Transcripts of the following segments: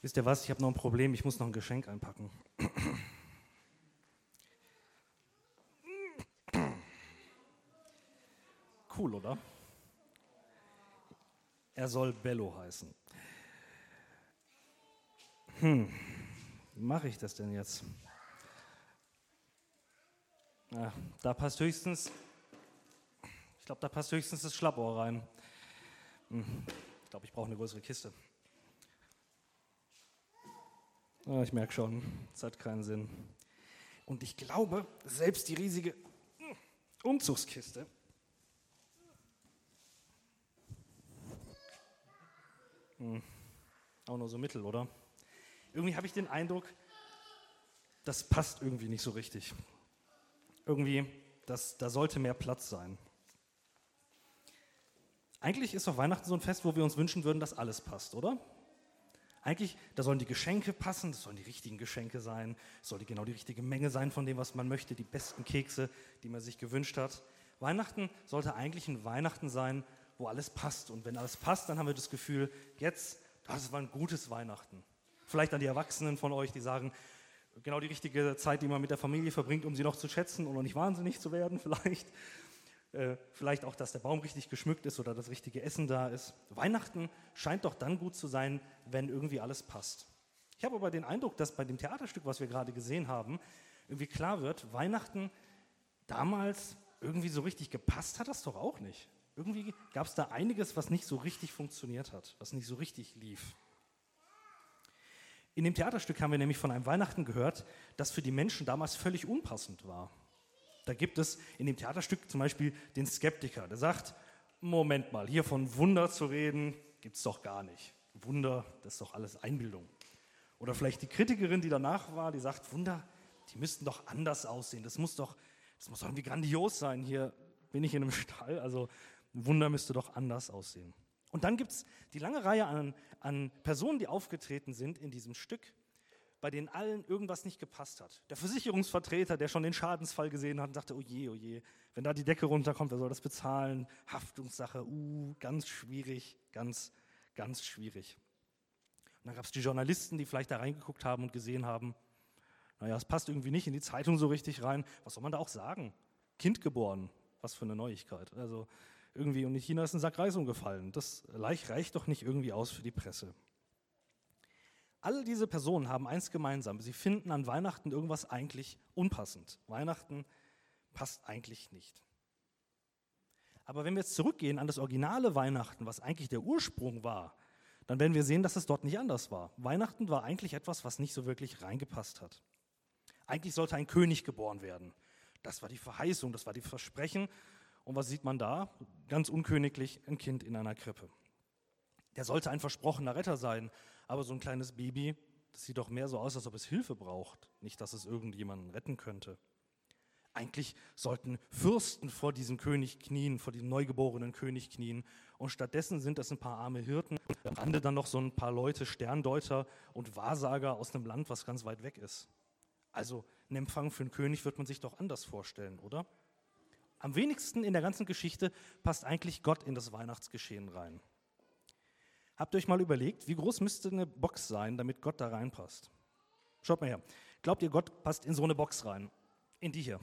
Wisst ihr was? Ich habe noch ein Problem. Ich muss noch ein Geschenk einpacken. Cool, oder? Er soll Bello heißen. Hm, wie mache ich das denn jetzt? Ja, da passt höchstens, ich glaube, da passt höchstens das Schlappohr rein. Hm, ich glaube, ich brauche eine größere Kiste. Ja, ich merke schon, es hat keinen Sinn. Und ich glaube, selbst die riesige Umzugskiste hm, auch nur so mittel, oder? Irgendwie habe ich den Eindruck, das passt irgendwie nicht so richtig. Irgendwie, das, da sollte mehr Platz sein. Eigentlich ist doch Weihnachten so ein Fest, wo wir uns wünschen würden, dass alles passt, oder? Eigentlich, da sollen die Geschenke passen, das sollen die richtigen Geschenke sein, es soll genau die richtige Menge sein von dem, was man möchte, die besten Kekse, die man sich gewünscht hat. Weihnachten sollte eigentlich ein Weihnachten sein, wo alles passt. Und wenn alles passt, dann haben wir das Gefühl, jetzt, das war ein gutes Weihnachten. Vielleicht an die Erwachsenen von euch, die sagen, genau die richtige Zeit, die man mit der Familie verbringt, um sie noch zu schätzen und noch nicht wahnsinnig zu werden, vielleicht. Äh, vielleicht auch, dass der Baum richtig geschmückt ist oder das richtige Essen da ist. Weihnachten scheint doch dann gut zu sein, wenn irgendwie alles passt. Ich habe aber den Eindruck, dass bei dem Theaterstück, was wir gerade gesehen haben, irgendwie klar wird, Weihnachten damals irgendwie so richtig gepasst hat das doch auch nicht. Irgendwie gab es da einiges, was nicht so richtig funktioniert hat, was nicht so richtig lief. In dem Theaterstück haben wir nämlich von einem Weihnachten gehört, das für die Menschen damals völlig unpassend war. Da gibt es in dem Theaterstück zum Beispiel den Skeptiker, der sagt, Moment mal, hier von Wunder zu reden, gibt es doch gar nicht. Wunder, das ist doch alles Einbildung. Oder vielleicht die Kritikerin, die danach war, die sagt, Wunder, die müssten doch anders aussehen. Das muss doch, das muss doch irgendwie grandios sein. Hier bin ich in einem Stall, also Wunder müsste doch anders aussehen. Und dann gibt es die lange Reihe an, an Personen, die aufgetreten sind in diesem Stück bei denen allen irgendwas nicht gepasst hat. Der Versicherungsvertreter, der schon den Schadensfall gesehen hat, dachte, oh je, oh je, wenn da die Decke runterkommt, wer soll das bezahlen? Haftungssache, uh, ganz schwierig, ganz, ganz schwierig. Und dann gab es die Journalisten, die vielleicht da reingeguckt haben und gesehen haben, naja, es passt irgendwie nicht in die Zeitung so richtig rein. Was soll man da auch sagen? Kind geboren, was für eine Neuigkeit. Also irgendwie, und in China ist ein Sack Reis umgefallen. Das reicht doch nicht irgendwie aus für die Presse. All diese Personen haben eins gemeinsam. Sie finden an Weihnachten irgendwas eigentlich unpassend. Weihnachten passt eigentlich nicht. Aber wenn wir jetzt zurückgehen an das originale Weihnachten, was eigentlich der Ursprung war, dann werden wir sehen, dass es dort nicht anders war. Weihnachten war eigentlich etwas, was nicht so wirklich reingepasst hat. Eigentlich sollte ein König geboren werden. Das war die Verheißung, das war die Versprechen. Und was sieht man da? Ganz unköniglich ein Kind in einer Krippe. Der sollte ein versprochener Retter sein, aber so ein kleines Baby, das sieht doch mehr so aus, als ob es Hilfe braucht, nicht, dass es irgendjemanden retten könnte. Eigentlich sollten Fürsten vor diesem König knien, vor diesem neugeborenen König knien. Und stattdessen sind das ein paar arme Hirten, am Rande dann noch so ein paar Leute, Sterndeuter und Wahrsager aus einem Land, was ganz weit weg ist. Also ein Empfang für einen König wird man sich doch anders vorstellen, oder? Am wenigsten in der ganzen Geschichte passt eigentlich Gott in das Weihnachtsgeschehen rein. Habt ihr euch mal überlegt, wie groß müsste eine Box sein, damit Gott da reinpasst? Schaut mal her. Glaubt ihr, Gott passt in so eine Box rein? In die hier?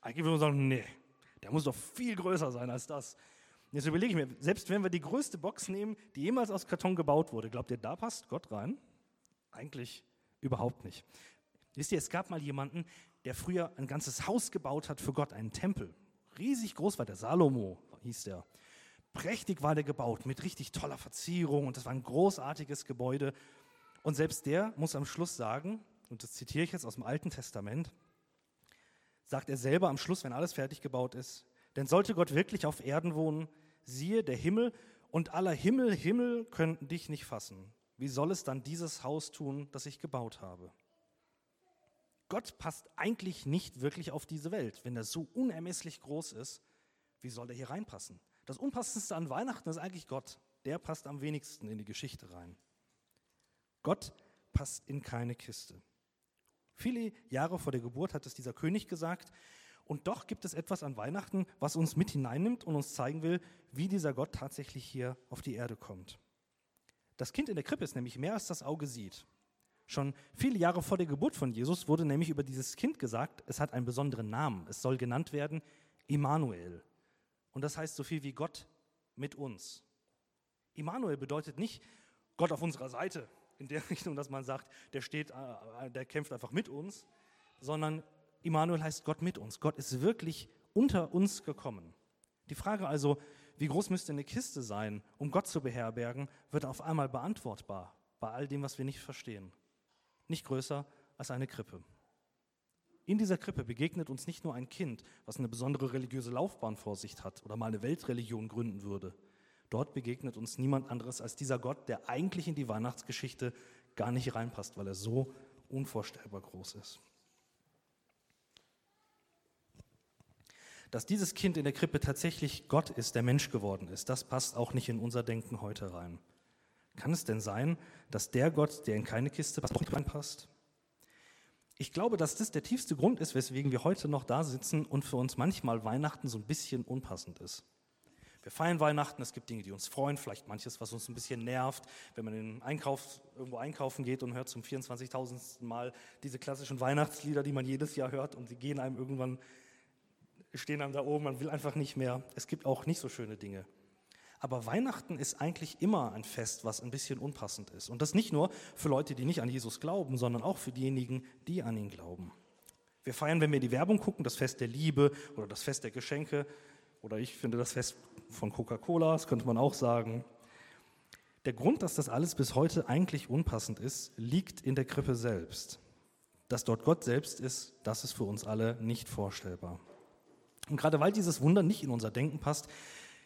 Eigentlich würde man sagen, nee, der muss doch viel größer sein als das. Jetzt überlege ich mir, selbst wenn wir die größte Box nehmen, die jemals aus Karton gebaut wurde, glaubt ihr, da passt Gott rein? Eigentlich überhaupt nicht. Wisst ihr, es gab mal jemanden, der früher ein ganzes Haus gebaut hat für Gott, einen Tempel. Riesig groß war der, Salomo hieß der. Prächtig war der gebaut, mit richtig toller Verzierung und das war ein großartiges Gebäude. Und selbst der muss am Schluss sagen, und das zitiere ich jetzt aus dem Alten Testament, sagt er selber am Schluss, wenn alles fertig gebaut ist, denn sollte Gott wirklich auf Erden wohnen, siehe, der Himmel und aller Himmel, Himmel könnten dich nicht fassen. Wie soll es dann dieses Haus tun, das ich gebaut habe? Gott passt eigentlich nicht wirklich auf diese Welt. Wenn er so unermesslich groß ist, wie soll er hier reinpassen? Das Unpassendste an Weihnachten ist eigentlich Gott. Der passt am wenigsten in die Geschichte rein. Gott passt in keine Kiste. Viele Jahre vor der Geburt hat es dieser König gesagt. Und doch gibt es etwas an Weihnachten, was uns mit hineinnimmt und uns zeigen will, wie dieser Gott tatsächlich hier auf die Erde kommt. Das Kind in der Krippe ist nämlich mehr als das Auge sieht. Schon viele Jahre vor der Geburt von Jesus wurde nämlich über dieses Kind gesagt, es hat einen besonderen Namen. Es soll genannt werden Immanuel. Und das heißt so viel wie Gott mit uns. Immanuel bedeutet nicht Gott auf unserer Seite, in der Richtung, dass man sagt, der steht, äh, der kämpft einfach mit uns, sondern Immanuel heißt Gott mit uns. Gott ist wirklich unter uns gekommen. Die Frage also, wie groß müsste eine Kiste sein, um Gott zu beherbergen, wird auf einmal beantwortbar bei all dem, was wir nicht verstehen. Nicht größer als eine Krippe. In dieser Krippe begegnet uns nicht nur ein Kind, was eine besondere religiöse Laufbahn vor sich hat oder mal eine Weltreligion gründen würde. Dort begegnet uns niemand anderes als dieser Gott, der eigentlich in die Weihnachtsgeschichte gar nicht reinpasst, weil er so unvorstellbar groß ist. Dass dieses Kind in der Krippe tatsächlich Gott ist, der Mensch geworden ist, das passt auch nicht in unser Denken heute rein. Kann es denn sein, dass der Gott, der in keine Kiste passt, reinpasst? Ich glaube, dass das der tiefste Grund ist, weswegen wir heute noch da sitzen und für uns manchmal Weihnachten so ein bisschen unpassend ist. Wir feiern Weihnachten, es gibt Dinge, die uns freuen, vielleicht manches, was uns ein bisschen nervt, wenn man in Einkauf, irgendwo einkaufen geht und hört zum 24.000. Mal diese klassischen Weihnachtslieder, die man jedes Jahr hört und sie gehen einem irgendwann stehen einem da oben, man will einfach nicht mehr. Es gibt auch nicht so schöne Dinge. Aber Weihnachten ist eigentlich immer ein Fest, was ein bisschen unpassend ist. Und das nicht nur für Leute, die nicht an Jesus glauben, sondern auch für diejenigen, die an ihn glauben. Wir feiern, wenn wir die Werbung gucken, das Fest der Liebe oder das Fest der Geschenke. Oder ich finde das Fest von Coca-Cola, das könnte man auch sagen. Der Grund, dass das alles bis heute eigentlich unpassend ist, liegt in der Krippe selbst. Dass dort Gott selbst ist, das ist für uns alle nicht vorstellbar. Und gerade weil dieses Wunder nicht in unser Denken passt,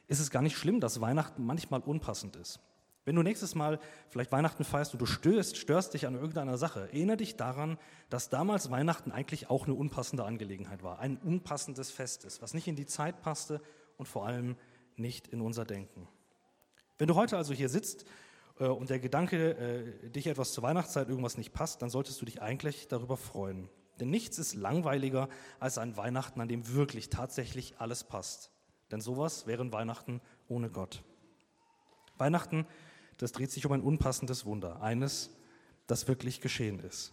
ist es gar nicht schlimm, dass Weihnachten manchmal unpassend ist. Wenn du nächstes Mal vielleicht Weihnachten feierst und du störst, störst dich an irgendeiner Sache, erinnere dich daran, dass damals Weihnachten eigentlich auch eine unpassende Angelegenheit war, ein unpassendes Fest ist, was nicht in die Zeit passte und vor allem nicht in unser Denken. Wenn du heute also hier sitzt äh, und der Gedanke, äh, dich etwas zur Weihnachtszeit irgendwas nicht passt, dann solltest du dich eigentlich darüber freuen. Denn nichts ist langweiliger als ein Weihnachten, an dem wirklich tatsächlich alles passt. Denn sowas wären Weihnachten ohne Gott. Weihnachten, das dreht sich um ein unpassendes Wunder, eines, das wirklich geschehen ist.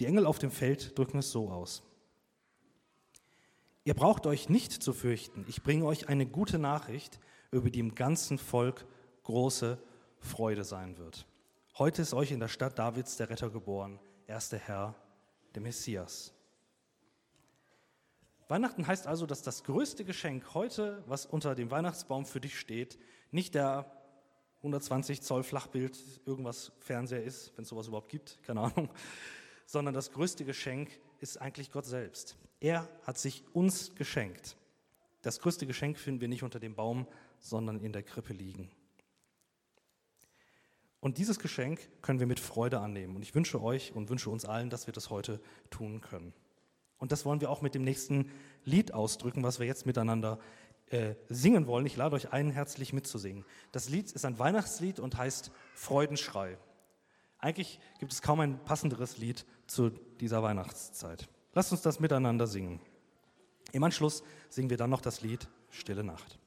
Die Engel auf dem Feld drücken es so aus. Ihr braucht euch nicht zu fürchten, ich bringe euch eine gute Nachricht, über die im ganzen Volk große Freude sein wird. Heute ist euch in der Stadt Davids der Retter geboren, er ist der Herr, der Messias. Weihnachten heißt also, dass das größte Geschenk heute, was unter dem Weihnachtsbaum für dich steht, nicht der 120 Zoll Flachbild, irgendwas Fernseher ist, wenn es sowas überhaupt gibt, keine Ahnung, sondern das größte Geschenk ist eigentlich Gott selbst. Er hat sich uns geschenkt. Das größte Geschenk finden wir nicht unter dem Baum, sondern in der Krippe liegen. Und dieses Geschenk können wir mit Freude annehmen. Und ich wünsche euch und wünsche uns allen, dass wir das heute tun können. Und das wollen wir auch mit dem nächsten Lied ausdrücken, was wir jetzt miteinander äh, singen wollen. Ich lade euch ein, herzlich mitzusingen. Das Lied ist ein Weihnachtslied und heißt Freudenschrei. Eigentlich gibt es kaum ein passenderes Lied zu dieser Weihnachtszeit. Lasst uns das miteinander singen. Im Anschluss singen wir dann noch das Lied Stille Nacht.